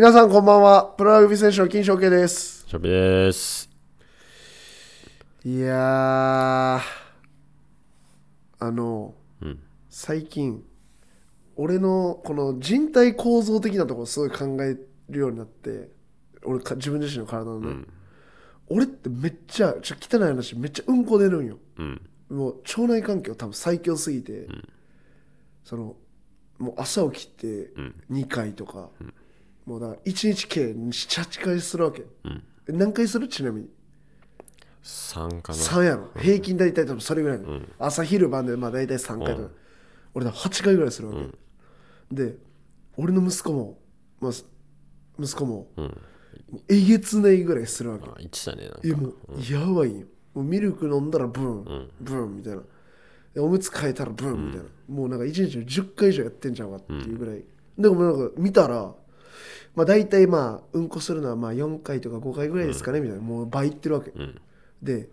皆さんこんばんは。プロラグビー選手の金正慶です。しょびです。いやー、あの、うん。最近、俺のこの人体構造的なところすごい考えるようになって、俺か自分自身の体のね、俺ってめっちゃ、ちょ汚い話、めっちゃうんこ出るんよ。うん。もう腸内環境多分最強すぎて、そのもう朝起きて2回とか、もうだから1日計78回するわけ、え何回する？ちなみに。3かな。3やろ。平均大体多分それぐらい。の、朝昼晩でまあ大体3回とか、俺だ8回ぐらいするわけ、で俺の息子も、まあ、息子も、えげつないぐらいするわけ。あ、1だね。なんか。いやもうやばいよ。もうミルク飲んだらブン、ブンみたいな。でおむつ替えたらブンみたいな、もうなんか1日に10回以上やってんじゃんかっていうぐらい、でもなんか見たらまあ大体まあうんこするのはまあ4回とか5回ぐらいですかね、みたいな。もう倍いってるわけ、で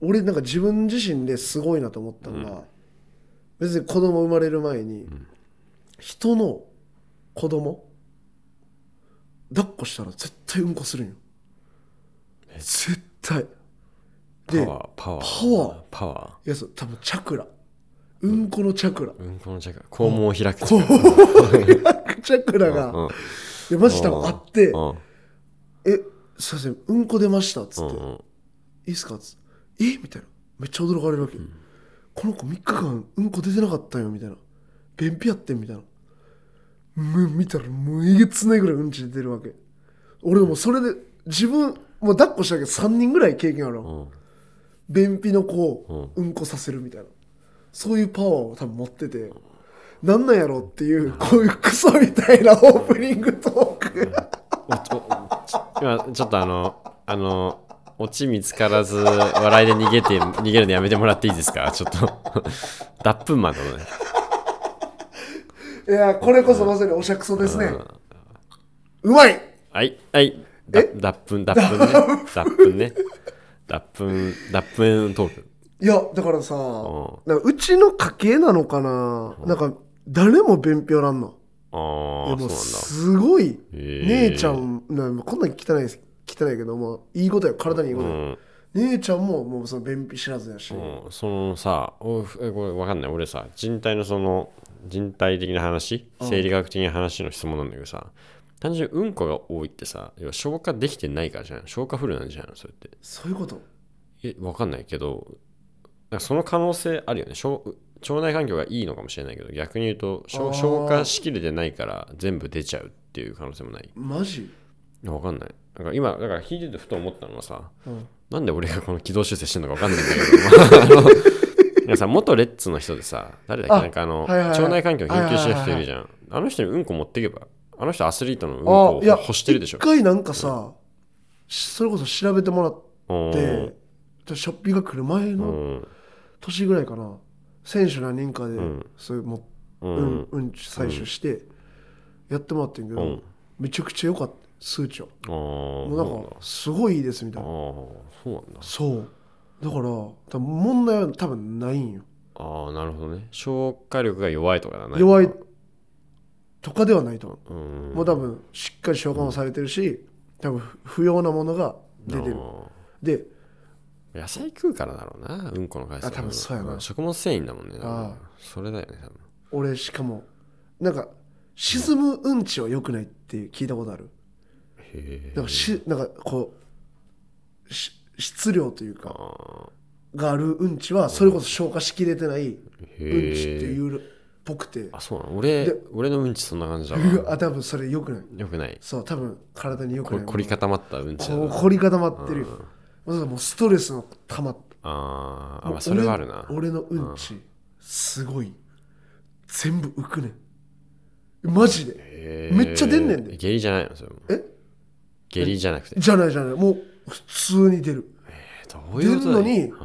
俺なんか自分自身ですごいなと思ったのが、別に子供生まれる前に、人の子供抱っこしたら絶対うんこするんよ。絶対。でパワー、パワー。パワー。パワいやそう多分チャクラ。うんこのチャクラ、ー。うんこのチャクラ。肛門を開く。こう チャクラが、うん。いやマジ多分あってうん。「えすいませんうんこ出ました」っつって「うん。いいっすか?」っつって「え？みたいな。めっちゃ驚かれるわけ、この子3日間うんこ出てなかったよみたいな。便秘やってんみたいな。もう見たらもうえげつないぐらいうんち出てるわけ。俺もそれで自分もう抱っこしたけ。ど3人ぐらい経験あるわ、うん。便秘の子をうんこさせるみたいな、そういうパワーを多分持ってて、なんなんやろっていうこういうクソみたいなオープニングトーク今、ちょっとあの、あの、オチ見つからず、笑いで逃げて、逃げるのやめてもらっていいですか？ちょっと。脱粉マンだね。いやこれこそまさにおしゃくそですね、うまいはい、はい。だ脱粉、脱粉ね。脱粉？ね。脱粉、脱粉トーク。いやだからさんなんかうちの家系なのかな、なんか誰も便秘おらんの。ああ、いやもうそうなんだ。すごい。姉ちゃんなんこんなん汚いです汚いけどもいいことや体にいいこと。や、うん。姉ちゃんももうその便秘知らずやし、うん。そのさおえこれわかんない。俺さ人体のその人体的な話？生理学的な話の質問なんだけどさ単純にうんこが多いってさ要は消化できてないからじゃん。消化不良なんじゃんそれって。そういうこと。えわかんないけどその可能性あるよね。消腸内環境がいいのかもしれないけど逆に言うと消化しきれてないから全部出ちゃうっていう可能性もない。マジ？いやわかんない。なんか今だから聞いててふと思ったのはさ、うん。なんで俺がこの軌道修正してるのかわかんないんだけど、まああのいやさ元レッツの人でさ誰だっけ？あなんかあの、はいはいはい。腸内環境を研究してる人いるじゃん、あの人にうんこ持っていけばあの人アスリートのうんあこをいや欲してるでしょ。一回なんかさ、それこそ調べてもらっうんて、ショッピーが来る前うのん。年ぐらいかな選手何人かで、ん。そういうもううんん、うんち採取してやってもらってんけど、うん。めちゃくちゃ良かった。数値は。もうなんかすごいいいですみたいな。そうなんだ。そう。だから多分問題は多分ないんよ。ああなるほどね。消化力が弱いとかだね弱いとかではないと思う、うん。もう多分しっかり消化もされてるし多分不要なものが出てる。あでー野菜食うからだろうなうんこの回数あ多分そうやな。ん。食物繊維だもんねあそれだよね多分。俺しかもなんか沈むうんちは良くないって聞いたことある。へえ。なんかしなんかこうし質量というかあがあるうんちはそれこそ消化しきれてないうんちってえ。いうっぽくて。あそうなの？俺で俺のうんちそんな感じだわあ多分それ良くない。よくない。そう多分体に良くこない。凝り固まったうんちだう凝り固まってるよ。まさかもうストレスのたまっあーあまあそれはあるな。俺俺のうんちすごい。全部浮くね。んマジで。めっちゃ出んねんで。下痢じゃないの？それも。え？下痢じゃなくて？じゃないじゃない。もう普通に出る。えどういうことだ出るの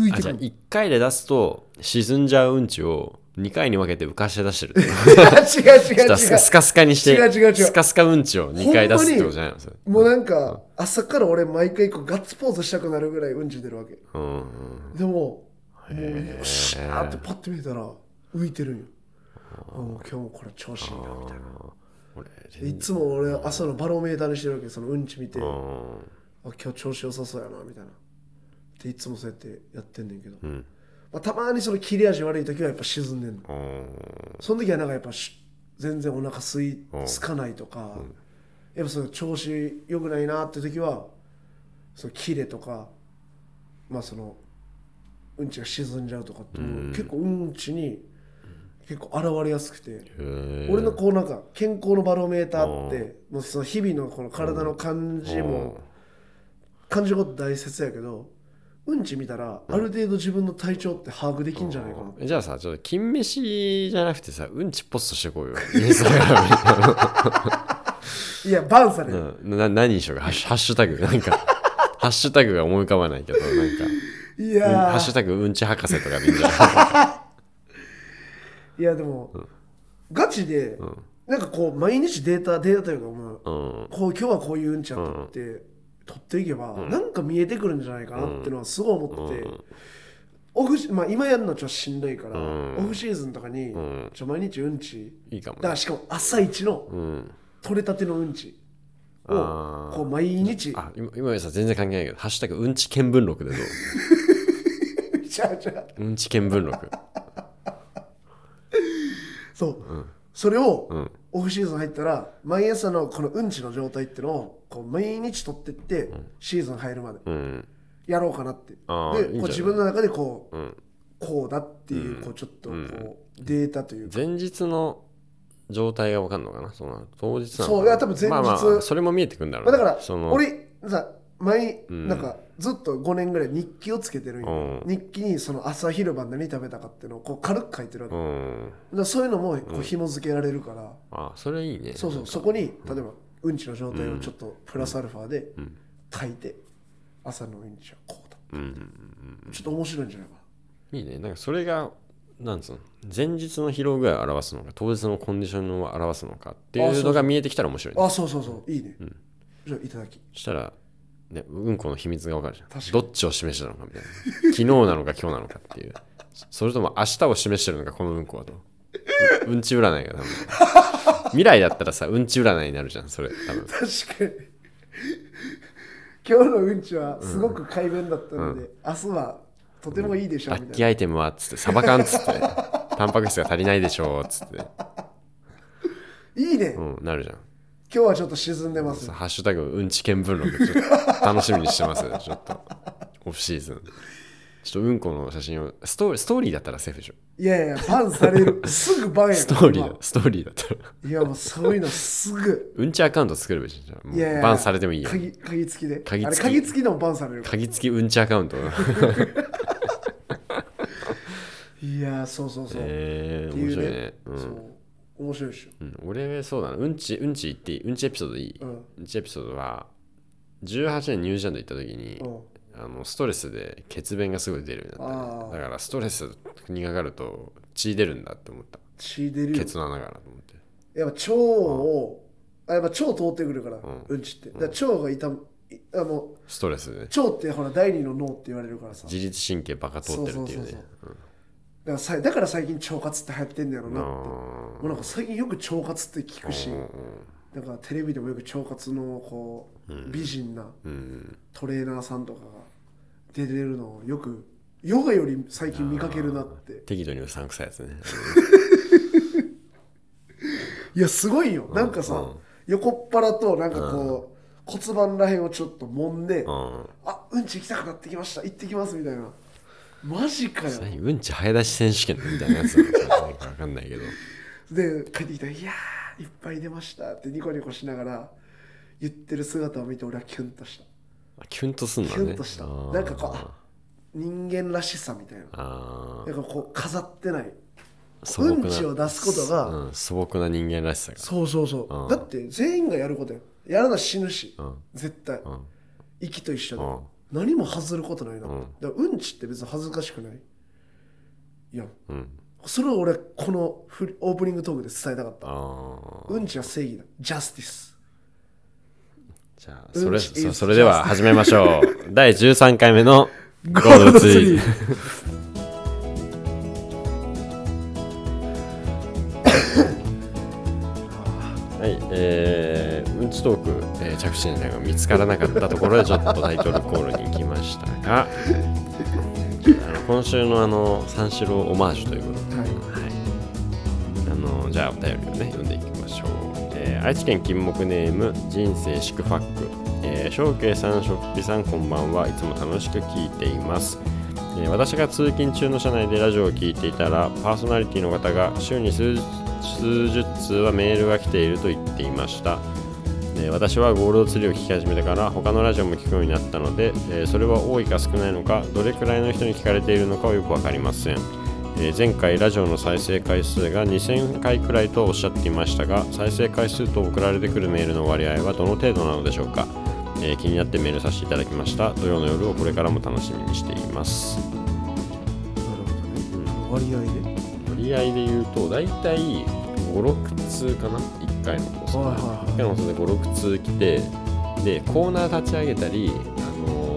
に浮いてくる。1回で出すと沈んじゃううんちを2回に分けて浮かして出してるって。違う違う違う。スカスカスカにして違う違う違う。スカスカうんちを2回出すってことじゃないのそれもうなんか朝から俺毎回こうガッツポーズしたくなるぐらいうんち出るわけ。うんうんでももうよっしゃーってパッて見たら浮いてるんよ。あもう今日もこれ調子いいなみたいな。俺いつも俺朝のバロメーターにしてるわけそのうんち見て、あうん今日調子良さそうやなみたいな。でいつもそうやってやってんねんけど、うんまあ、たまにその切れ味悪い時はやっぱ沈んでんの。うん。その時はなんかやっぱし全然お腹すいうんつかないとか、やっぱその調子良くないなって時はそのキレとかまあそのうんちが沈んじゃうとかって結構うんちに結構現れやすくて、俺のこうなんか健康のバロメーターってもうその日々のこの体の感じも感じること大切やけどうんち見たらある程度自分の体調って把握できんじゃないかな。えじゃあさちょっと金飯じゃなくてさうんちポストしてこうよ。インスタグラ いやバンされる、うん。な何にしようか。ハッシュハッシュタグ。なんか ハッシュタグが思い浮かばないけどなんか。うんいやー。ハッシュタグうんち博士とかでいいんじゃな。い いやでも、ガチで、なんかこう毎日データデータというかもううん。こう今日はこういううんちやったって、取っていけば、なんか見えてくるんじゃないかなっていうのはすごい思ってて、オフシまあ、今やるのはちょっとしんどいから、うん。オフシーズンとかに、ん。ちょ毎日うんちいいかもね。だからしかも朝一のうん。取れたてのうんちをあー。こう毎日。あ今今さ全然関係ないけどハッシュタグうんち見聞録でどう？ちゃうちゃううんち見聞録。そう、それを、ん。オフシーズン入ったら毎朝のこのうんちの状態っていうのをこう毎日取ってって、シーズン入るまでうん。やろうかなって。あーいいんじゃない。でこう自分の中でこう、うん。こうだっていう,、こうちょっとこう、データというか。前日の状態が分かんのかな？その当日なのかな？そういや多分前日まあまあそれも見えてくるんだろうね。まあだからその俺さ前、ん。なんかずっと5年ぐらい日記をつけてるんよ、うん。日記にその朝昼晩何食べたかっていうのをこう軽く書いてるわけ、うだかんらそういうのもこう紐付けられるから、あそれいいね。そうそう。そこに例えばうんちの状態をちょっとプラスアルファで書いて、朝のうんちはこうだう。んうんちょっと面白いんじゃないかうんいいね。なんかそれがなんつうの？前日の疲労具合を表すのか当日のコンディションを表すのかっていうのが見えてきたら面白いね。なあそうそうそう。いいね、じゃあいただき。そしたらねうんこの秘密が分かるじゃん。どっちを示したのかみたいな。昨日なのか今日なのかっていう。それとも明日を示してるのかこのうんこはと。ううんち占いが多分。未来だったらさうんち占いになるじゃんそれ。多分。確かに。今日のうんちはすごく快便だったので、明日はとてもいいでしょうラッみたいな。キーアイテムはっつってサバ缶っつって タンパク質が足りないでしょうっつって。いいね、うんなるじゃん今日はちょっと沈んでます。ハッシュタグうんち見聞録ちょっと楽しみにしてます。ちょっとオフシーズン。ちょっとうんこの写真をストーリーストーリーだったらセーフでしょ。いやいやバンされる。すぐバンやストーリーだストーリーだったら。いやもうそういうのすぐ。うんちアカウント作るべし。じゃんもいやいやうバンされてもいいよ鍵鍵付きで。鍵付き。あれ鍵付きでもバンされる鍵付きうんちアカウント。いやそうそうそう、えー、面白いね、うん。そう面白いでしょ。うん、俺そうだな。うんちうんち言っていい？うんちエピソードいい、うん。うんちエピソードは18年ニュージーランド行った時に、うん。あのストレスで血便がすごい出るようになった、ね、だからストレスにかかると血出るんだって思った。血出るよ。ケツの穴からと思って。やっぱ腸を、あやっぱ腸通ってくるから、ん。うんちって。だ腸が痛むいあもうストレスでね。腸ってほら第二の脳って言われるからさ。自律神経バカ通ってるっていうね。そうそうそうだからさだから最近腸活って流行ってんだろうなって。うんもうなんか最近よく腸活って聞くし、だからテレビでもよく腸活のこう、美人なうんトレーナーさんとかが出てるのをよくヨガより最近見かけるなって。適度にうさんくさいやつね。いやすごいよ。なんかさ、うん。横っ腹となんかこう、骨盤らへんをちょっと揉んで、うん。あうんち行きたくなってきました。行ってきますみたいなマジかよ。何うんち早出し選手権みたいなやつなのか分かんないけど。で帰ってきたら「いやーいっぱい出ました」ってニコニコしながら言ってる姿を見て俺はキュンとした。あキュンとすんだね。キュンとした。なんかこうあ人間らしさみたいな。なんかこう飾ってない。素朴なうんちを出すことがうん、素朴な人間らしさが。そうそうそう、うん。だって全員がやることややらな死ぬし、うん。絶対、うん。息と一緒で、うん何も外ることないな。うん。だからうんちって別に恥ずかしくない？いや。うん。それを俺このフリオープニングトークで伝えたかった。うんちは正義だ。ジャスティスじゃあそれうんちそそれでは始めましょう。第13回目のゴールドツイー。はい、ええー、うんちトーク、えー着地点が見つからなかったところで ちょっとタイトルコールに行きましたがあの今週のあの三四郎オマージュということで、はい。はい、あのじゃあお便りをね読んでいきましょう、えー愛知県金木ネーム人生祝ファック、えー、正慶さんしょっぴさんこんばんは。いつも楽しく聞いています。えー私が通勤中の車内でラジオを聞いていたらパーソナリティの方が週に数数十通はメールが来ていると言っていました、えー私はゴールドツリーを聞き始めてから他のラジオも聞くようになったので、えーそれは多いか少ないのかどれくらいの人に聞かれているのかはよく分かりません、えー前回ラジオの再生回数が2000回くらいとおっしゃっていましたが再生回数と送られてくるメールの割合はどの程度なのでしょうか。えー気になってメールさせていただきました。土曜の夜をこれからも楽しみにしています。なるほどね。割合で？割合で言うと大体56通かな？1回の放送はいはいはい。1回の放送で56通来てでコーナー立ち上げたりあの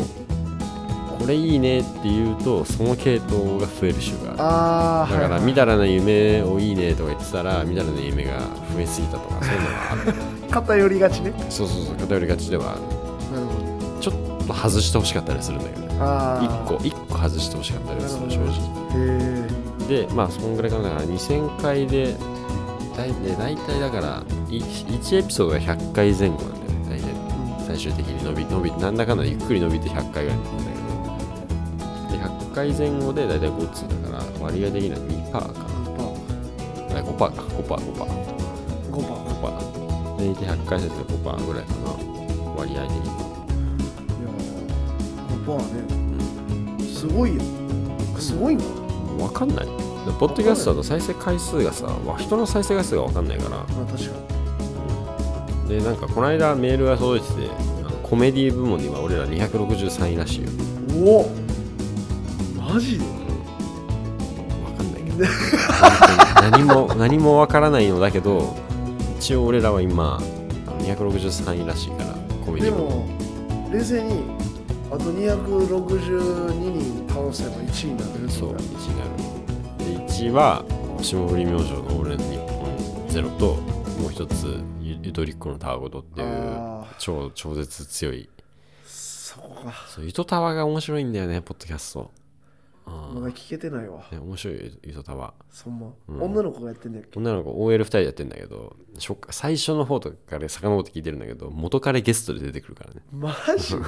これいいねって言うとその系統が増える週がある。だから、みだらな夢をいいねとか言ってたら、みだらな夢が増えすぎたとか、そういうのがある。偏りがちね。そうそうそう、偏りがちではある。なるほど。ちょっと外してほしかったりするんだけどね。あ1個、一個外してほしかったりする、正直。へえでまあそんぐらいかな。だから2000回でだいで大体だから1エピソードが100回前後なんだよね大体。最終的に伸び伸びなんだかんだゆっくり伸びて100回ぐらいなんだけど。で100回前後で大体5通だから割合的には2%かな。あ5%か。5%5%5% 5%パー。で大体100回説で5%ぐらいかな。割合的に。いや5%パーね。すごいよ。すごいんか分かんない。でポッドキャストだと再生回数がさわ人の再生回数が分かんないから。まあ確かでなんかこの間メールが届いててあのコメディ部門には俺ら263位らしいよ。におおマジで？分かんないけど。何も 何も分からないのだけど一応俺らは今あの263位らしいからコメデでィ部。門も冷静にあと262人倒せば1位になれるそうこと1位があるで1位は霜降り明星の俺の日本ゼロともう一つゆゆとりっ子のタワゴトっていう超超絶強い。そこかそうゆとタワが面白いんだよねポッドキャスト。まだ聞けてないわ。ね面白いよゆとタワそんま、うん。女の子がやってんだっけ？女の子 OL2 人でやってんだけど初最初の方とかで遡って聞いてるんだけど元彼ゲストで出てくるからね。マジ？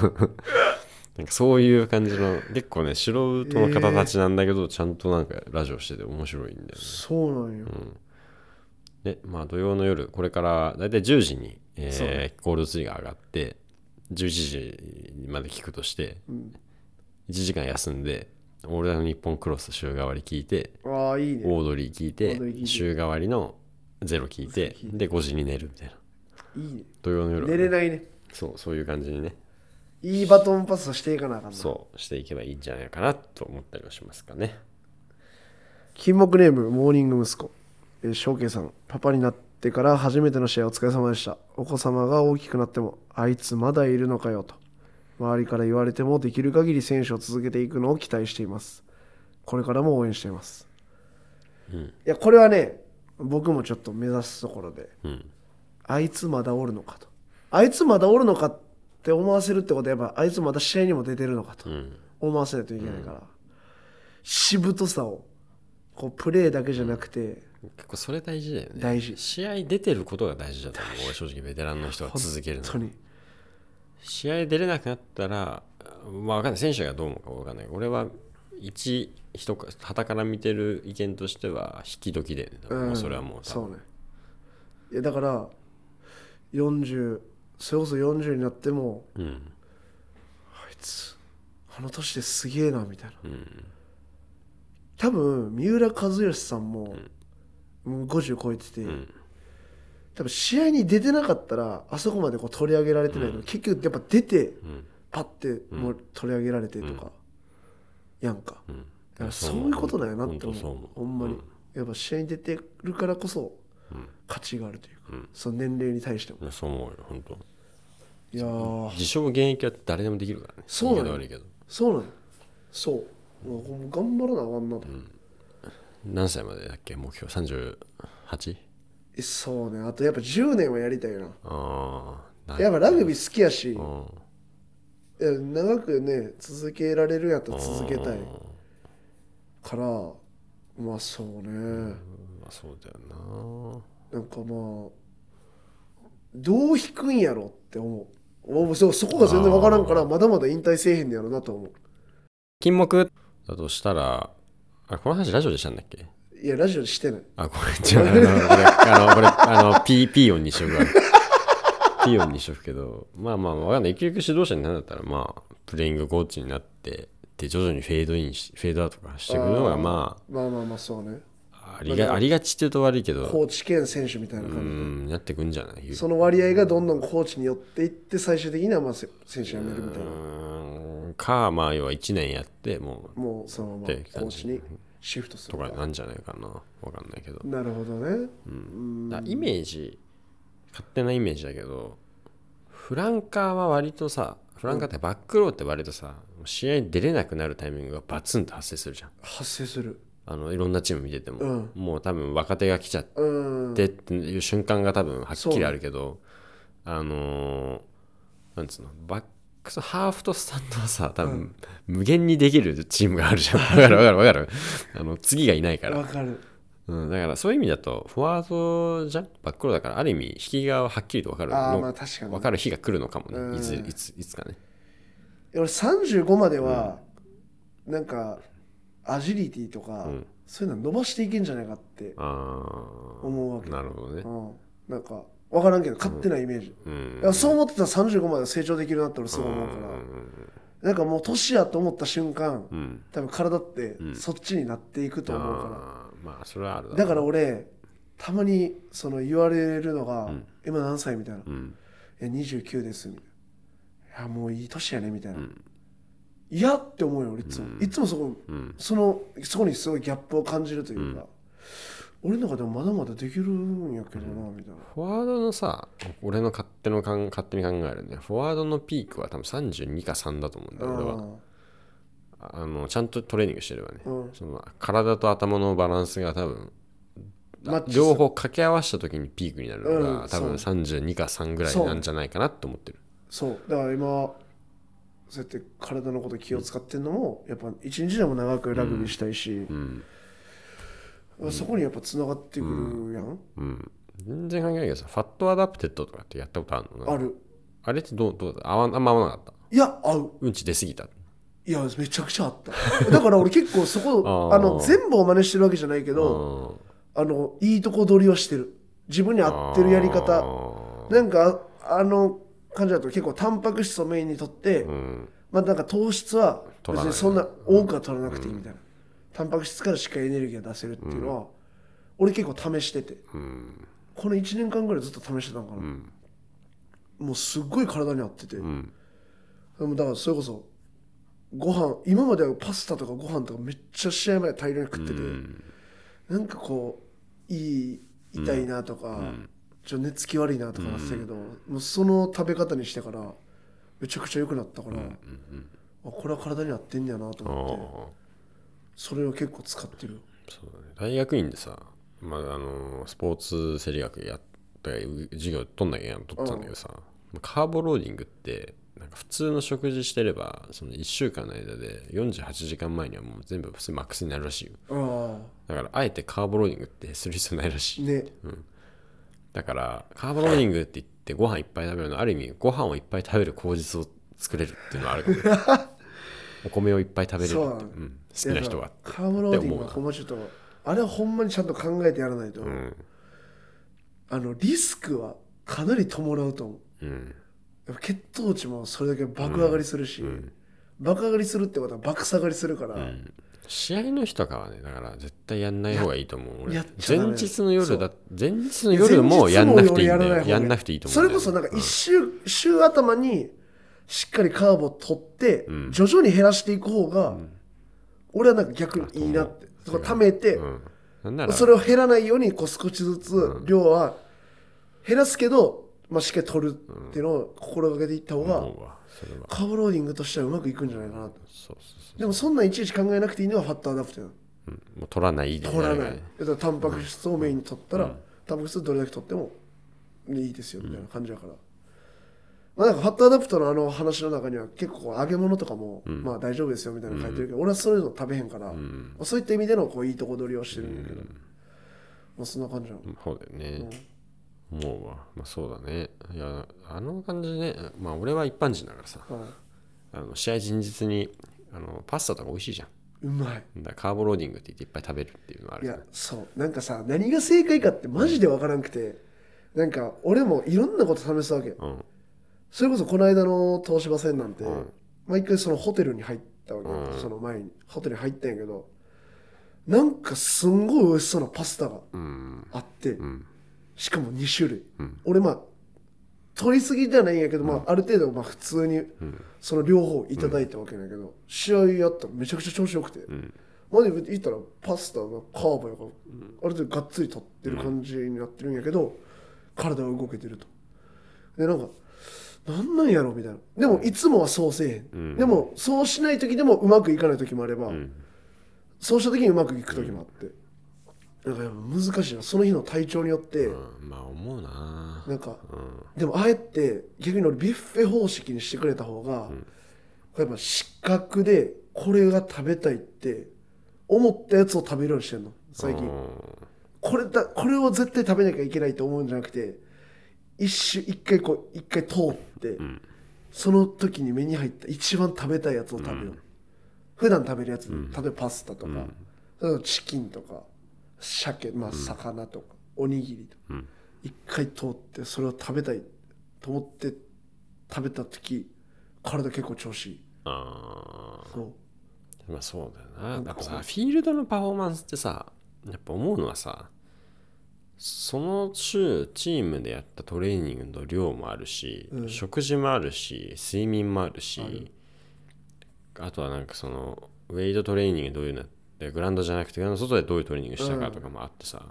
なんかそういう感じの結構ね素人の方たちなんだけど、ちゃんとなんかラジオしてて面白いんだよね。そうなんよ、でまあ土曜の夜これからだいたい10時に、えそうね。ー、ゴールドツリーが上がって11時まで聞くとして、1時間休んで「オールナイトニッポンクロス」週替わり聞いてああいいね。オードリー聞いオてードリー聞いて。週替わりのゼロ聞いてで5時に寝るみたいな。いいね。土曜の夜は寝れないね。そうそういう感じにねいいバトンパスをしていかなあかんな。そうしていけばいいんじゃないかなと思ったりはしますかね。金木ネームモーニング息子。えー翔慶さん。パパになってから初めての試合お疲れ様でした。お子様が大きくなってもあいつまだいるのかよと。周りから言われてもできる限り選手を続けていくのを期待しています。これからも応援しています、いやこれはね僕もちょっと目指すところでうん。あいつまだおるのかと。あいつまだおるのかって思わせるってことはやっぱあいつまだ試合にも出てるのかと。うん。思わせないといけないから、しぶとさをこうプレーだけじゃなくて、結構それ大事だよね。大事。試合出てることが大事だと思う俺正直ベテランの人が続けるの。本当に。試合出れなくなったらまあわかんない。選手がどう思うかわかんない。俺は一人か旗から見てる意見としては引き時で、ねもうそれはもうそうね。いやだから40それこそ40になってもうん。あいつあの年ですげえなみたいな、うん。多分三浦知良さんも、もう50超えてて、ん。多分試合に出てなかったらあそこまでこう取り上げられてないけど、結局やっぱ出てうん。パッてもう取り上げられてとか、やんか、うん。だからそういうことだよなって思う。ほんまに、やっぱ試合に出てるからこそうん。価値があるというか、うん。その年齢に対しても。そう思うよ本当いやー。自称現役は誰でもできるからね。そうなの？言い方悪いけど。そうなの？そう。頑張らなあかんなと、何歳までだっけ？目標？38? そうね。あとやっぱ10年はやりたいな。ああやっぱラグビー好きやし。う長くね続けられるやったら続けたい。からまあそうね。まあそうだよな。んかまあどう引くんやろって思う。おそうそこが全然分からんからまだまだ引退せえへんねやろなと思う。金目。だとしたらあこの話ラジオでしたんだっけ？いやラジオしてない。あこれじゃああのこれあのこれあのピーピー音にしとくわピー音にしとくけどまあまあわかんない。結局指導者になるんだったらまあプレイングコーチになってで徐々にフェードインしフェードアウトとかしていくのがままあまあまあそうねあありがありがちって言うと悪いけどコーチ兼選手みたいなう感じ。でんなってくんじゃない？その割合がどんどんコーチによっていって最終的にはまあせ選手辞めるみたいな。うんかまあ要は1年やってもうもうそのままって感じコーチにシフトするとかなんじゃな。いかなわかんないけどなるほどねだイメージ勝手なイメージだけどフランカーは割とさフランカーってバックローって割とさ試合に出れなくなるタイミングがバツンと発生するじゃん。発生するあのいろんなチーム見てても、うん。もう多分若手が来ちゃっうんてっていう瞬間が多分はっきりあるけどあのーなんつうのバックスハーフとスタンドはさ多分、無限にできるチームがあるじゃん。わかるわかるわかる。あの次がいないから。わかる。うん、だからそういう意味だとフォワードじゃん？バックローだからある意味引きがはっきりと分かる。のまあ確かに分かる日が来るのかもうん。ねいついついつかね。俺35まではなんかアジリティとかん。そういうの伸ばしていけんじゃないかって思うわけ。なるほどね。うん。なんか分からんけど勝手なイメージ。うん。いやそう思ってたら35まで成長できるなって俺すごい思うから。なんかもう年やと思った瞬間うん。多分体ってそっちになっていくと思うから。まあそれはあるだから俺たまにその言われるのが「今何歳?」みたいな「うん。いや29です」みたいな「いやもういい年やね」みたいな「いや」って思うよ俺いつも。いつもそこうん。そのそこにすごいギャップを感じるというか俺の中でもまだまだできるんやけどなみたいな。フォワードのさ俺の勝手のかん勝手に考えるねフォワードのピークは多分32か3だと思うんだよ俺は。あのちゃんとトレーニングしてればね、うん。その体と頭のバランスが多分マッチする。両方掛け合わせた時にピークになるのが、うん。多分32か3ぐらいなんじゃないかなって思ってる。そう。だから今そうやって体のこと気を使ってんのもやっぱ一日でも長くラグビーしたいし、うん。そこにやっぱつながってくるやん、うん。全然関係ないけどさ fat adapted とかってやったことあるの？ある。あれってどうどうだあわあんま合わなかった？いや合う。うんち出過ぎた？いやめちゃくちゃあった。だから俺結構そこ あの全部を真似してるわけじゃないけどうん。あのいいとこ取りはしてる。自分に合ってるやり方。あなんかああの感じだと結構タンパク質をメインにとって、ーうん。まあなんか糖質は別にそんな多くは取らなくていいみたいな、タンパク質からしっかりエネルギーが出せるっていうのは、俺結構試してて。うん。この1年間ぐらいずっと試してたのかな、ん。もうすっごい体に合ってて、うん。でもだからそれこそご飯今まではパスタとかご飯とかめっちゃ試合前大量に食ってて、なんかこういい痛いなとか、ちょっと寝つき悪いなとかなってたけど、もうその食べ方にしてからめちゃくちゃ良くなったから、あこれは体に合ってんやなと思ってそれを結構使ってる。そうだね。大学院でさ、まあ、あのスポーツ生理学やった授業取んなきゃいけないの取ったんだけどさ、カーボローディングってなんか普通の食事してればその1週間の間で48時間前にはもう全部普通マックスになるらしいよ。あだからあえてカーボローディングってする必要ないらしい。あねだからカーボローディングって言ってご飯いっぱい食べるのはある意味ご飯をいっぱい食べる口実を作れるっていうのはあるかもね。お米をいっぱい食べれるってそうん、好きな人は。カーボローディングはほんまちょっとあれはほんまにちゃんと考えてやらないと、うん。あのリスクはかなり伴うと思う。うん。やっぱ血糖値もそれだけ爆上がりするし、爆上がりするってことは爆下がりするから、試合の日とかはねだから絶対やんない方がいいと思う。俺前日の夜だそ前日の夜もやんなくていいんだよ。やんなくていいと思そう。んだよれこそなんか一週、週頭にしっかりカーブを取って、ん。徐々に減らしていく方が、俺はなんか逆にいいなって。そこ貯めて、それを減らないようにこう少しずつ量は減らすけど、まあ、しっかり取るっていうのを心がけていった方が、それは。カーブローディングとしてはうまくいくんじゃないかなと。そうそうでもそんなんいちいち考えなくていいのはファットアダプテなのそう、うん、もう取らないで。取らない。ねだからタンパク質をメインに取ったら、タンパク質どれだけ取ってもいいですよみたいな感じだから、まあなんか fat adapt のあの話の中には結構揚げ物とかも、まあ大丈夫ですよみたいなの書いてるけど、俺はそういうの食べへんから、まあそういった意味でのこういいとこ取りをしてるんだけど、まあそんな感じなの、そうだよね、思うわ。まあそうだね。いやあの感じね。まあ俺は一般人だからさ。はあの試合前日にあのパスタとか美味しいじゃん。いうまい。だカーボローディングって言っていっぱい食べるっていうのはあるいやそう。なんかさ何が正解かってマジで分からんくて。なんか俺もいろんなこと試すわけうん。それこそこの間の東芝戦なんて、ん。毎回そのホテルに入ったわけ、うん。その前にホテルに入ったんやけどなんかすんごい美味しそうなパスタがうん。あって、うんしかも2種類、うん。俺まあ取りすぎじゃないんやけど、まあ、ある程度まあ普通にその両方いただいたわけなんやけど、試合やったらめちゃくちゃ調子よくて、ん。まで言ったらパスタがカーボやから、ある程度がっつり取ってる感じになってるんやけど、体が動けてると。でなんかなんなんやろみたいな。でもいつもはそうせえへん、ん。でもそうしない時でもうまくいかない時もあれば、ん。そうした時にうまくいく時もあって、なんかやっぱ難しいなその日の体調によって、うんまあ思うな。なんか、うん。でもあえて逆に俺ビュッフェ方式にしてくれた方が、やっぱ視覚でこれが食べたいって思ったやつを食べるようにしてんの最近、これだこれを絶対食べなきゃいけないと思うんじゃなくて一瞬一回こう一回通って、その時に目に入った一番食べたいやつを食べる、普段食べるやつ、例えばパスタとか、例えばチキンとか鮭まあ魚とか、おにぎりとか、ん。一回通ってそれを食べたいと思って食べた時体結構調子いい。あそう。ーまあそうだよな。やっぱさフィールドのパフォーマンスってさやっぱ思うのはさその週チームでやったトレーニングの量もあるし、食事もあるし睡眠もあるしあとはなんかそのウェイトトレーニングどういうのやってグラウンドじゃなくてグラウンドの外でどういうトレーニングしたかとかもあってさ、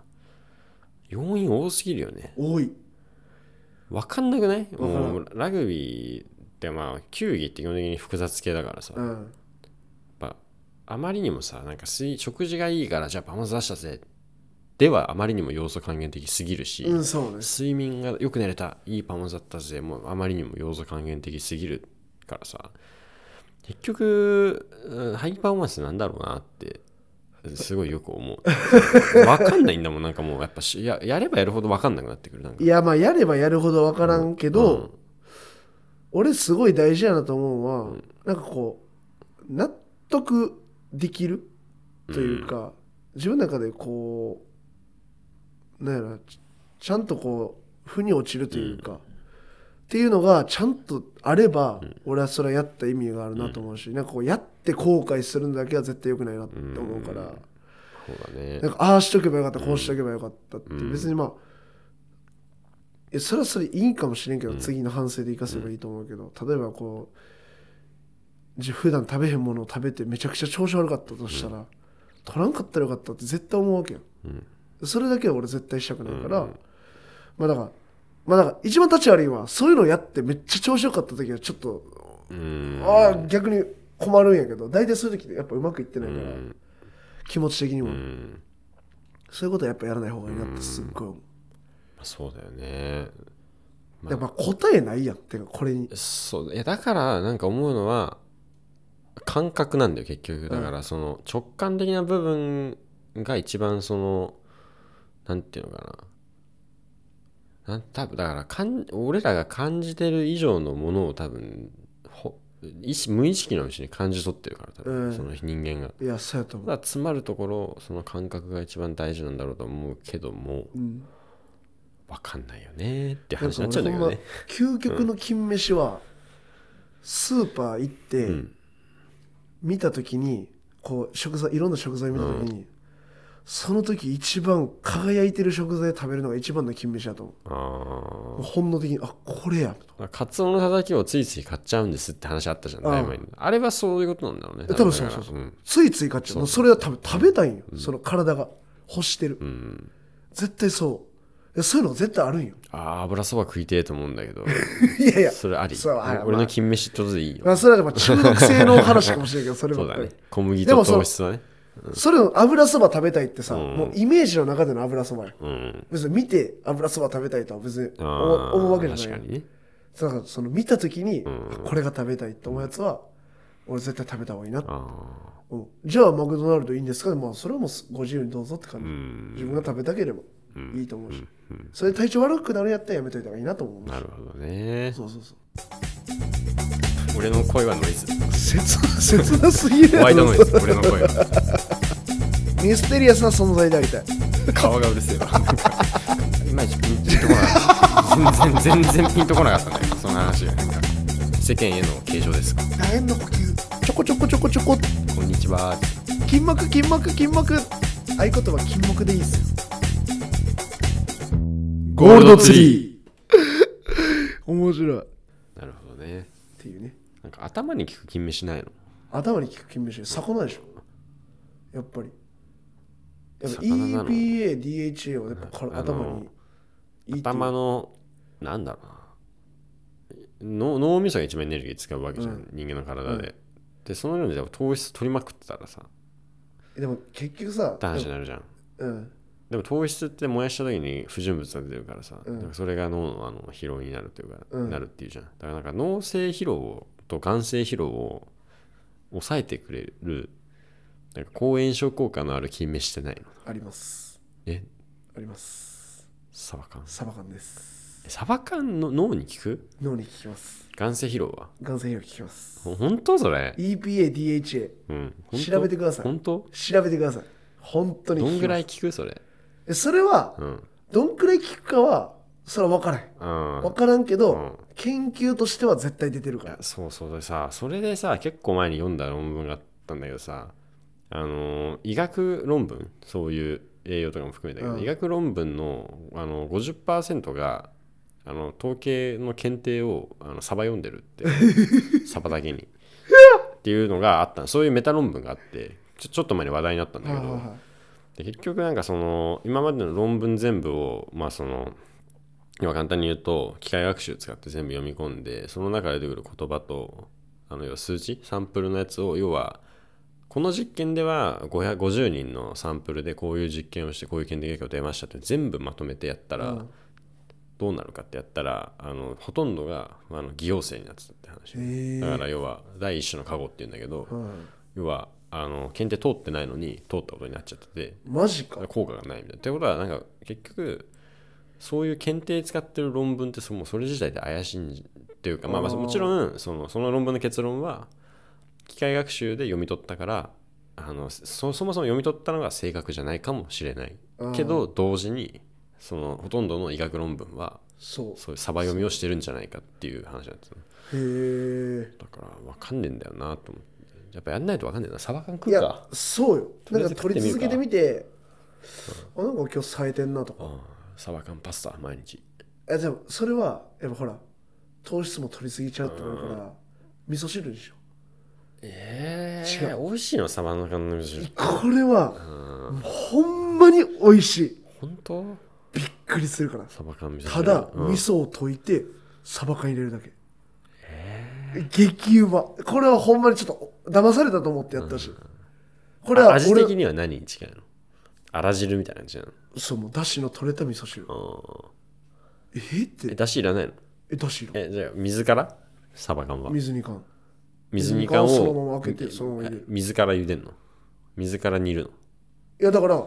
要因多すぎるよね。多い。分かんなくない？もうラグビーってまあ球技って基本的に複雑系だからさ、やっうんぱあまりにもさなんか水食事がいいからじゃあパフォーマンス出したぜではあまりにも要素還元的すぎるし、うんね。睡眠がよく寝れたいいパフォーマンスだったぜもうあまりにも要素還元的すぎるからさ結局うんハイパフォーマンスなんだろうなってすごいよく思う。分かんないんだもんなんかもうやっぱし。ややればやるほど分かんなくなってくるなんか。いやまあやればやるほど分からんけど、俺すごい大事やなと思うのは、なんかこう納得できるというか、自分の中でこうなんやろちちゃんとこう負に落ちるというか、っていうのがちゃんとあれば、俺はそれはやった意味があるなと思うし、なんかこうやって後悔するのだけは絶対良くないなって思うから。そうだね。なんかああしとけばよかったこうしとけばよかったって、別にまあいやそれはそれいいかもしれんけど、次の反省で生かせばいいと思うけど、例えばこうじ普段食べへんものを食べてめちゃくちゃ調子悪かったとしたら、取らんかったらよかったって絶対思うわけよ、それだけは俺絶対したくないから、まあだからまあだから一番立ち悪いのはそういうのをやってめっちゃ調子よかった時はちょっと、うん。ああ逆に困るんやけど大体そういう時ってやっぱうまくいってないから、気持ち的にも、うん。そういうことはやっぱやらない方がいいなってすっごい思う。そうだよね。やっぱ答えないやんてかこれに。そう。いやだからなんか思うのは感覚なんだよ結局。だからその直感的な部分が一番そのなんていうのかな多分だからかん俺らが感じてる以上のものを多分ほ意識無意識のうちに感じ取ってるから多分、うん。その人間が。いやそうやと思う、ただ詰まるところその感覚が一番大事なんだろうと思うけどもうん、分かんないよねってなんか話になっちゃうんだけどね。ほんま究極の金飯は、スーパー行って、ん。見た時にこう食材いろんな食材見た時に、その時一番輝いてる食材食べるのが一番の金飯だと思あう。もう本能的にあこれや。とカツオのたたきをついつい買っちゃうんですって話あったじゃん、いぶ前に。あれはそういうことなんだろうね。多分そうそうそう、ん。ついつい買っちゃう。もうそれは多分食べたいん。よ、その体が欲してる、うん。絶対そう。いやそういうの絶対あるんよ。ああ、油そば食いてえと思うんだけど、いやいや。それあり。そうはい俺の金飯ってことでいいよ。まあそれはまあ中毒性の話かもしれないけどそればっかり。そうだね。小麦とでもその糖質はね。それを油そば食べたいってさ、うん。もうイメージの中での油そばや。うん。別に見て油そば食べたいとは別にあ思うわけじゃない。確かに。ねだからその見た時に、うん。これが食べたいって思うやつは俺絶対食べた方がいいな、あうん。じゃあマクドナルドいいんですかまあそれはもうご自由にどうぞって感じ、自分が食べたければうん。いいと思うし、うん。それで体調悪くなるんやったらやめといた方がいいなと思うし。なるほどね。そうそうそう俺の声はノイズ。切切なすぎるホワイトノイズ俺の声は。ミステリアスな存在でありたい。顔がうるせえわ。なんかいまいちピンとこなかった全然全然ピンとこなかったんだよその話がなんか世間への形状です。か楕円の呼吸ちょこちょこちょこちょこ。こんにちは金木金木金木合言葉金木でいいっすよ。ゴールドツリー。面白い。っなるほどね。ていうねなんか頭に効く金飯ないの？頭に効く金飯魚でしょ。やっぱり。やっぱ魚なの EPA、DHA はやっぱか頭にいいっていう。頭のなんだろうな。脳脳みそが一番エネルギー使うわけじゃん、うん。人間の体で、でそのようにでも糖質取りまくってたらさ。でも結局さって話になるじゃん。うん。でも糖質って燃やした時に不純物が出るからさ、うん。なんかそれが脳のあの疲労になるというか、うん。なるっていうじゃん。だからなんか脳性疲労と眼性疲労を抑えてくれるなんか抗炎症効果のある金飯してないの？あります。え？あります。サバ缶。サバ缶です。えサバ缶の脳に効く？脳に効きます。眼性疲労は？眼性疲労効きます。ほ本当それ？EPA、DHA うん。調べてください。本当？調べてください。本当にどんぐらい効くそれ？えそれはうん。どんくらい効くかはそれは分からへん。あ分からんけど、うん研究としては絶対出てるから。そうそうでさそれでさ結構前に読んだ論文があったんだけどさあのー医学論文？そういう栄養とかも含めたけど、うん。医学論文のあの50%があの統計の検定をあのサバ読んでるって。サバだけに。っていうのがあったそういうメタ論文があってちょちょっと前に話題になったんだけど、で結局なんかその今までの論文全部をまあその今簡単に言うと機械学習使って全部読み込んでその中で出てくる言葉とあの要は数値サンプルのやつを要はこの実験では550人のサンプルでこういう実験をしてこういう検定結果が出ましたって全部まとめてやったらうん。どうなるかってやったらあのほとんどがあの偽陽性になってたって話。だから要は第一種の過誤っていうんだけどはい。要はあの検定通ってないのに通ったことになっちゃっててマジか。効果がないみたいな。ってことはなんか結局そういう検定使ってる論文ってそもうそれ自体で怪しいんっていうかまあまあもちろんそのその論文の結論は機械学習で読み取ったからあのそそもそも読み取ったのが正確じゃないかもしれない。けど同時にそのほとんどの医学論文はそそういうサバ読みをしてるんじゃないかっていう話なんですよ。うへえだから分かんねえんだよなと思って。やっぱやんないと分かんねえな。サバ缶食いうやかそうよ。なんか取り続けてみてあなんか今日冴えてんなとかサバ缶パスタ毎日。えでもそれはやっぱほら糖質も取りすぎちゃうってなるから味噌汁でしょえ違え美味しいのサバ缶の味噌汁。これはほんまに美味しい。本当？びっくりするから。サバ缶味噌汁。ただ、うん。味噌を溶いてサバ缶入れるだけ。激うま。これはほんまにちょっと騙されたと思ってやったし、これはあ味俺的には何？に近いの？あら汁みたいな感じなのそうもうだしの取れた味噌汁。あえー。えって。だしいらないの？えだしいるえじゃあ水から？サバ缶は。水煮缶。水煮缶を水煮缶をそのまま開けてそのまま入れる。水から茹でんの？水から煮るの？いやだから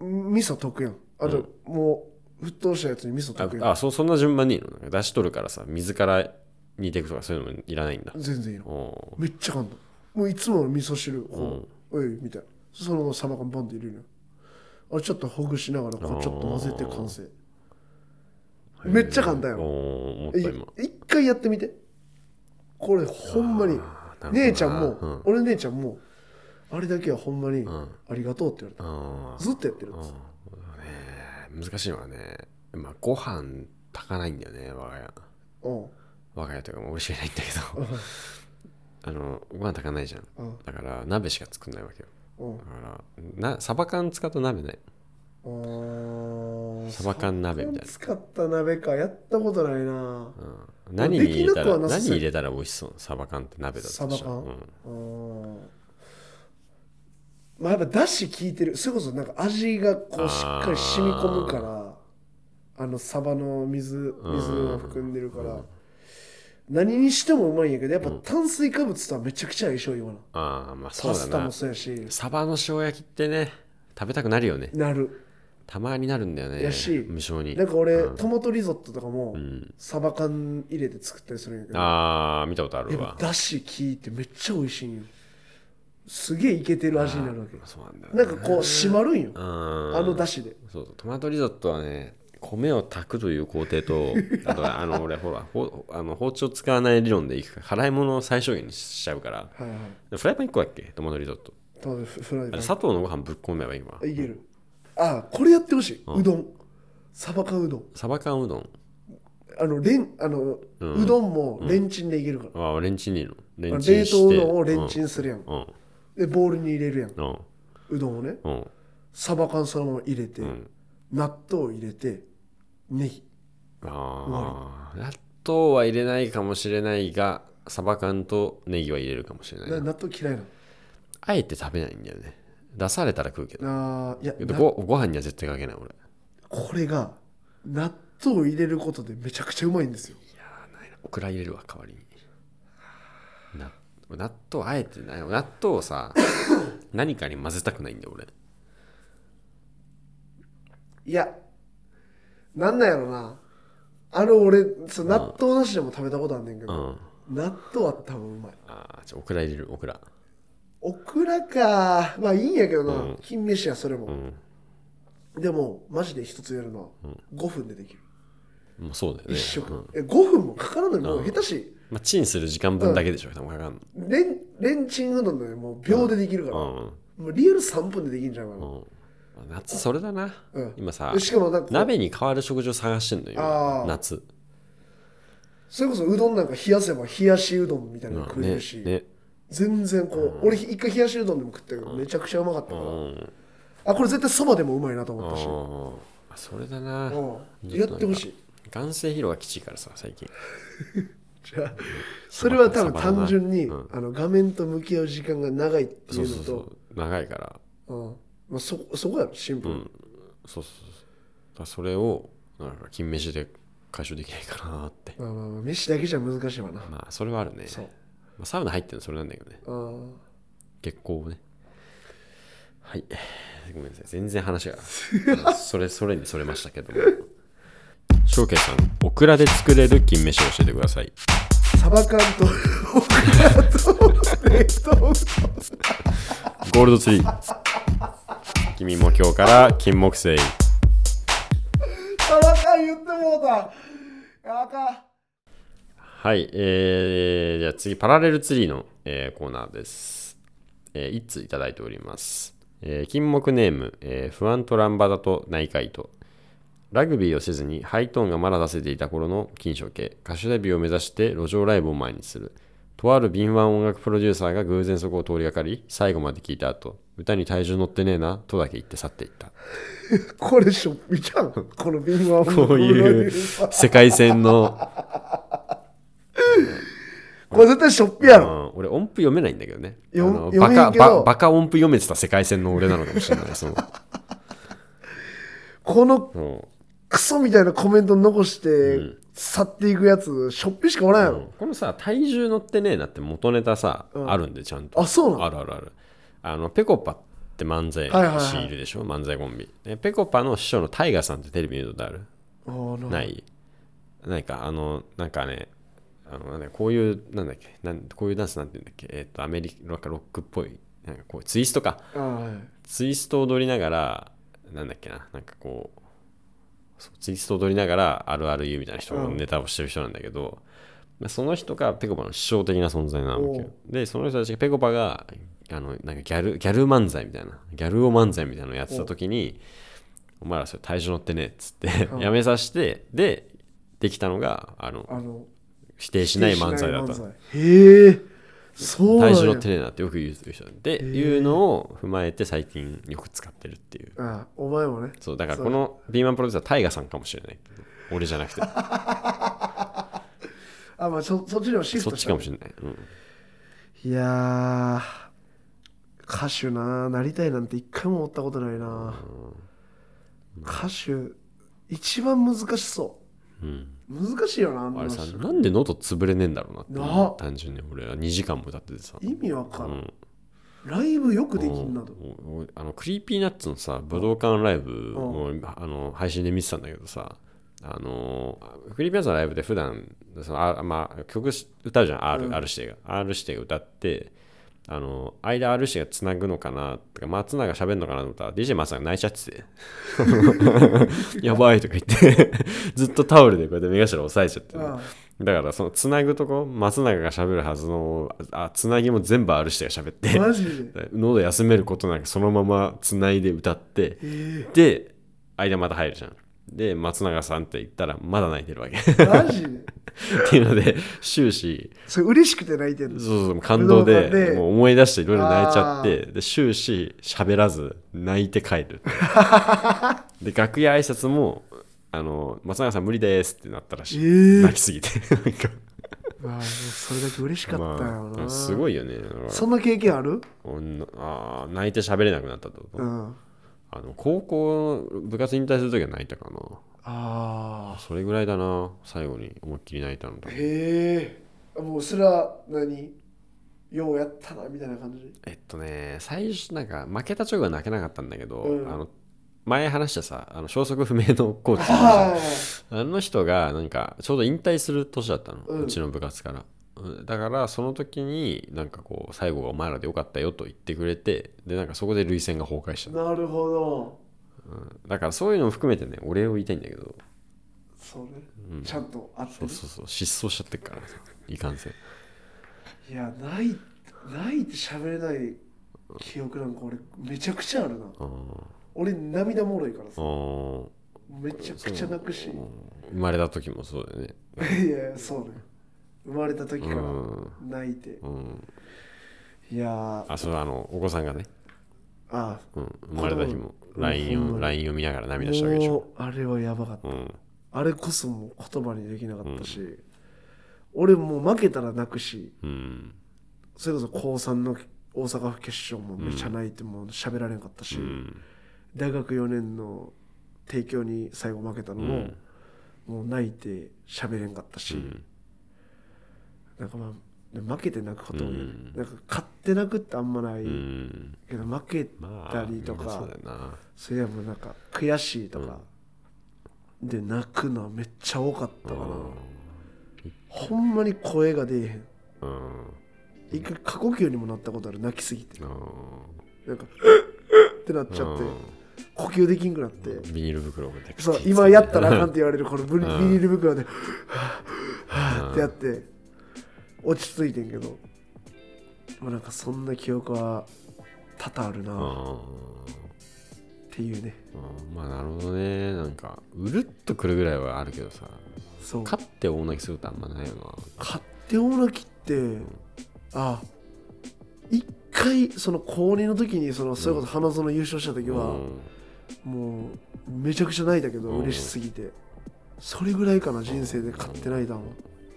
味噌溶くやん。あと、もう沸騰したやつに味噌溶くやん。ああそそんな順番にいいの？なんか出し取るからさ水から煮ていくとかそういうのもいらないんだ。全然いいのおめっちゃ簡単。もういつもの味噌汁こう、おいみたいな。そのままサバ缶バンって入れるのあれちょっとほぐしながらこうちょっと混ぜて完成。ーめっちゃ簡単よおー思ったえ今一回やってみて。これほんまに。姉ちゃんも、うん。俺姉ちゃんもあれだけはほんまにん。ありがとうって言われあたずっとやってるんです。ーね難しいのはね、まあ、ご飯炊かないんだよね我が家。うん。我が家というかもう俺しかいないんだけど。あのご飯炊かないじゃん。だから鍋しか作んないわけようん。だからなサバ缶使うと鍋ない。あー。サバ缶鍋みたいな。使った鍋か。やったことないな。うん。何に入れたら何入れたら美味しそう？サバ缶って鍋だったサバ缶。うん。まあやっぱだし効いてる。それこそなんか味がこうしっかり染み込むから。あのサバの水水を含んでるから何にしてもうまいんやけどやっぱ炭水化物とはめちゃくちゃ相性いいわな。ああまあそうパスタもそうやし。サバの塩焼きってね食べたくなるよね。なる。たまになるんだよねやし無性に。なんか俺、トマトリゾットとかも、ん。サバ缶入れて作ったりするんやけど。ああ見たことあるやっわぱだし効いてめっちゃ美味しいんよ。すげえイケてる味になるわけ。そうなんだよね。なんかこう締まるんよ。うん。あのだしで。そうそう。トマトリゾットはね米を炊くという工程とあと あの俺ほらほあの包丁使わない理論でいくから払い物を最小限にしちゃうから。はいはい。フライパン1個だっけ？トマトリゾット。多分フフライパン。砂糖のご飯ぶっ込めばいいわ。いける。あこれやってほしい、うどん。サバ缶うどん。サバ缶うどん。あのレンあの、うどんもレンチンでいけるから、あレンチンでいいの？冷凍うどんをレンチンするやん、うん。でボウルに入れるやん。うどんをね。うん。サバ缶そのまま入れて、ん。納豆入れてネギああ納豆は入れないかもしれないがサバ缶とネギは入れるかもしれないな。納豆嫌いなあえて食べないんだよね。出されたら食うけど。のあーいやなけどごご飯には絶対かけない俺。これが納豆を入れることでめちゃくちゃうまいんですよ。オクラ入れるわ代わりに。な納豆あえてない。納豆をさ 何かに混ぜたくないんだよ俺。いやなんなんやろな。あの俺そう納豆なしでも食べたことあんねんけど、うん。納豆は多分うまい。ああじゃあオクラ入れるオクラオクラか。まあいいんやけどな、金飯やそれも、うん。でもマジで一つやるのは5分でできる、もうそうだよね。一食、うん。え5分もかからない。もう下手し。まあ、チンする時間分だけでしょ多分かかん。のレンレンチンうどんでもう秒でできるから、うん。もうリアル3分でできんじゃんかな、うん夏それだな、うん。今さでしかもなんか鍋に代わる食事を探してんのよ夏。それこそうどんなんか冷やせば冷やしうどんみたいなの食えねるし、ね全然こう、俺一回冷やしうどんでも食ったけどめちゃくちゃうまかったから、うん。あこれ絶対そばでもうまいなと思ったし、あそれだな。うん。やってほしい。眼性疲労がきちいからさ最近。じゃあそれは多分単純に、うん。あの画面と向き合う時間が長いってそいううのと。そうそう。長いから。うんまあ、そそこやろシンプル、うん。そうそうそう。だそれをなんか金飯で解消できないかなって。まあまあまあ飯だけじゃ難しいわな、まあそれはあるね。そう。まあ、サウナ入ってるのそれなんだけどね。あ月光をね。はい。ごめんなさい。全然話が それそれにそれましたけども。翔慶さんオクラで作れる金飯を教えてください。ーサバ缶とオクラと 冷凍ゴールドツリー君も今日から金木犀サバ缶言ってもうたあかんはい、えー、じゃあ次、パラレルツリーの、えーコーナーです。えー、1通いただいております。えー金木ネーム、えーフアントランバダと内海と。ラグビーをせずにハイトーンがまだ出せていた頃の金賞系、歌手デビューを目指して路上ライブを前にする。とある敏腕音楽プロデューサーが偶然そこを通りがかり、最後まで聞いた後、歌に体重乗ってねえな、とだけ言って去っていった。これしょっぴちゃんこの敏腕ここういう世界線の、これ絶対しょっぴやうろ、ん、俺音符読めないんだけどね。あよバカけど。ババカ音符読めてた世界線の俺なのかもしれないその、このうん。クソみたいなコメント残して去っていくやつしょっぴしかおらんやろ、このさ体重乗ってねえなって元ネタさ、あるんでちゃんと。あそうなの？あるあるある。あのペコパって漫才はいはいはい師い。るでしょ、漫才コンビ。でペコパの師匠のタイガさんってテレビ見たことあるなない。ないかあのなんかねあのなんだこういうなんだっけ？なんこういうダンスなんて言うんだっけ？えっ、とアメリカロックっぽい。なんかこうツイストか。はい。ツイストを踊りながらなんだっけな？なんかこうツイストを踊りながらあるある言うみたいな人のネタをしてる人なんだけど、まあその人がペコパの師匠的な存在なわけよ。でその人たちがペコパがあのなんかギャルギャル漫才みたいなギャルを漫才みたいなのをやってた時にお前らそれ体重乗ってねっつって やめさせてでできたのがあの否定しない漫才だった。へえそうなんや体重乗ってねえなってよく言う人でいうのを踏まえて最近よく使ってるっていう。あお前もね。そうだからこのビーマンプロデューサータイガさんかもしれない。俺じゃなくて。あまあそそっちにもシフそっトしたちかもしれない、うん、いやー歌手ななりたいなんて一回も思ったことないな歌手一番難しそう。ん。う難しいよなあんなあれさ人なんで喉潰れねえんだろうなって単純に俺は。2時間も歌っててさ。意味わかうんらん、ん。ライブよくできんなと。あの Creepy Nuts のさ武道館ライブをあの配信で見てたんだけどさあの Creepy Nuts のライブで普段そのあまあ曲し歌うじゃん。R,、うん。R 指定が。R 指定が歌ってあの間 R 指定がつなぐのかなとか松永が喋るのかなと思ったら DJ 松永泣いちゃってて。やばいとか言って ずっとタオルでこうやって目頭押さえちゃって、あだからそのつなぐとこ松永が喋るはずのあつなぎも全部 R 指定が喋ってマジ？で 喉休めることなくそのままつないで歌ってえで間また入るじゃんで松永さんって言ったらまだ泣いてるわけ。マジ？でていうので終始。それ嬉しくて泣いてんの？そうそう感動でで。もう思い出していろいろ泣いちゃってで終始喋らず泣いて帰る で楽屋挨拶もあの松永さん無理ですってなったらしい、えー。泣きすぎて。なんか。まあそれだけ嬉しかったよな、まあ、すごいよね。そんな経験ある？女あー泣いて喋れなくなったと、うんあの高校部活引退するときは泣いたかな。ああそれぐらいだな最後に思いっきり泣いたのだへえもうそれは何？ようやったなみたいな感じえっとね最初なんか負けた直後は泣けなかったんだけど、うん。あの前話したさあの消息不明のコーチあの人がなんかちょうど引退する年だったの、ううんちの部活から。うんだからその時になんかこう最後がお前らでよかったよと言ってくれてでなんかそこで涙腺が崩壊した。の、なるほど。うん。だからそういうのも含めてねお礼を言いたいんだけど。それ、うん。ちゃんとあってる？そうそうそう。失踪しちゃってっからさいかんせん。いやないないって喋れない記憶なんか俺めちゃくちゃあるな。あー。俺涙もろいからあさー。めちゃくちゃ泣くし。うん。生まれた時もそうだよね。いやそうね生まれた時からうん。泣いて。うん。いやー。あそうあのお子さんがね、あうん、生まれた日もうん。LINE を LINE を見ながら涙したわけでしょ。もうあれはやばかった。うん。あれこそもう言葉にできなかったし、俺もう負けたら泣くし。うん。それこそ高3の大阪府決勝もめちゃ泣いてもう喋られんかったし、うん。大学4年の帝京に最後負けたのも、うん。もう泣いて喋れんかったし、うんなんかまあで負けて泣くこともうん。なんか勝って泣くってあんまない、うん。けど負けまあたりとかみんなそうな。それはもうなんか悔しいとか、で泣くのはめっちゃ多かったかな、ほんまに声が出えへん。うん。一回過呼吸にもなったことある泣きすぎて。うん。なんかってなっちゃって呼吸できんくなって。うんビニール袋でそう今やったらあかんって言われるこのビニール袋ではぁはぁってやって落ち着いてんけど。もうなんかそんな記憶は多々あるな。っうん。ていうね。うん。まあなるほどね。なんかうるっとくるぐらいはあるけどさ。そう。勝って大泣きすることあんまないよな。勝手大泣きってあ一回その高2の時にそのそれこそ花園優勝した時は、うん。もうめちゃくちゃ泣いたけどうん。嬉しすぎて。それぐらいかな人生で勝って泣いたの。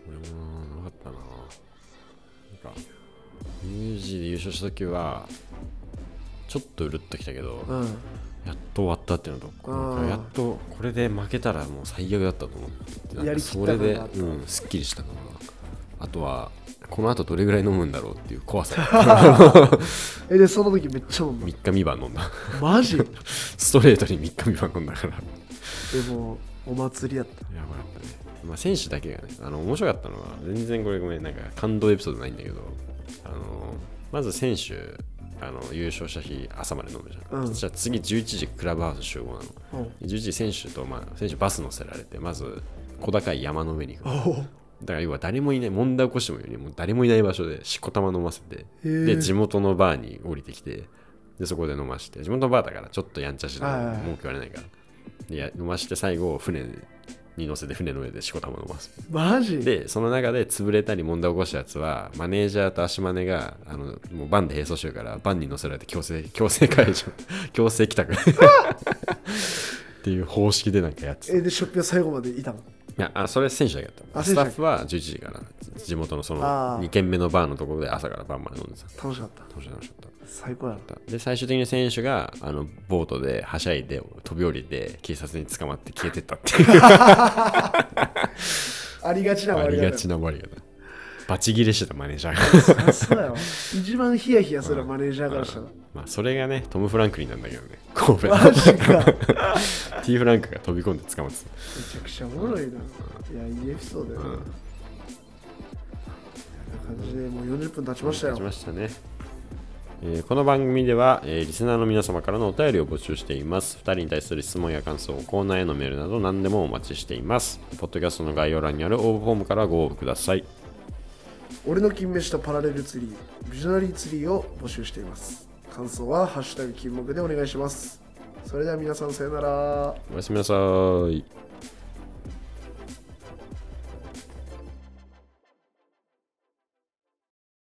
俺もか。ミュージーで優勝した時はちょっとうるっときたけど、うん。やっと終わったっていうのとやっとこれで負けたらもう最悪だったと思ってやりそれでうんすっきりしたかなあとはこの後どれぐらい飲むんだろうっていう怖さ。えでその時めっちゃ飲んだ3日3晩飲んだ。マジ？で ストレートに3日3晩飲んだから。もお祭りやった。やばかったね。まあ、選手だけがね、あの面白かったのは、全然これごめん、なんか感動エピソードないんだけど、あのまず選手、あの優勝した日、朝まで飲むじゃん。うんそしたら次11時クラブハウス集合なの。お11時選手と、まあ、選手バス乗せられて、まず小高い山の上に行くだから要は誰もいない、問題起こしてもいいように、もう誰もいない場所でしこたま飲ませて、で、地元のバーに降りてきて、で、そこで飲まして、地元のバーだからちょっとやんちゃしなはい文句言われないから。でや飲まして最後、船に乗せて船の上でしこたま飲ます。マジ？で、その中で潰れたり問題起こしたやつは、マネージャーと足マネが、あの、もうバンで並走してるから、バンに乗せられて強制、強制解除、強制帰宅。っていう方式でなんかやってた。えでショッピは最後までいたの？いやあそれ選手だけだった。あスタッフは11時から地元のそのあー。2軒目のバーのところで朝から晩まで飲んでた。楽しかった楽しかった最高やった。で最終的に選手があのボートではしゃいで飛び降りて警察に捕まって消えてったっていう。ありがちなありが割り方ちな終わり方バチギレしてたマネージャーが。そうやわ一番ヒヤヒヤするマネージャーからしたら。まあそれがねトム・フランクリンなんだけどね。神戸の。マジか。め T・ フランクが飛び込んで捕まってた。ちゃくちゃおもろいな。いやいいエピソードやな、こんな感じでもう40分経ちましたよ。立ちましたね、えーこの番組では、えーリスナーの皆様からのお便りを募集しています。2人に対する質問や感想コーナーへのメールなど何でもお待ちしています。ポッドキャストの概要欄にある応募フォームからご応募ください。俺の金飯とパラレルツリービジョナリーツリーを募集しています。感想は「ハッシュタグ金木」でお願いします。それでは皆さんさよなら。おやすみなさい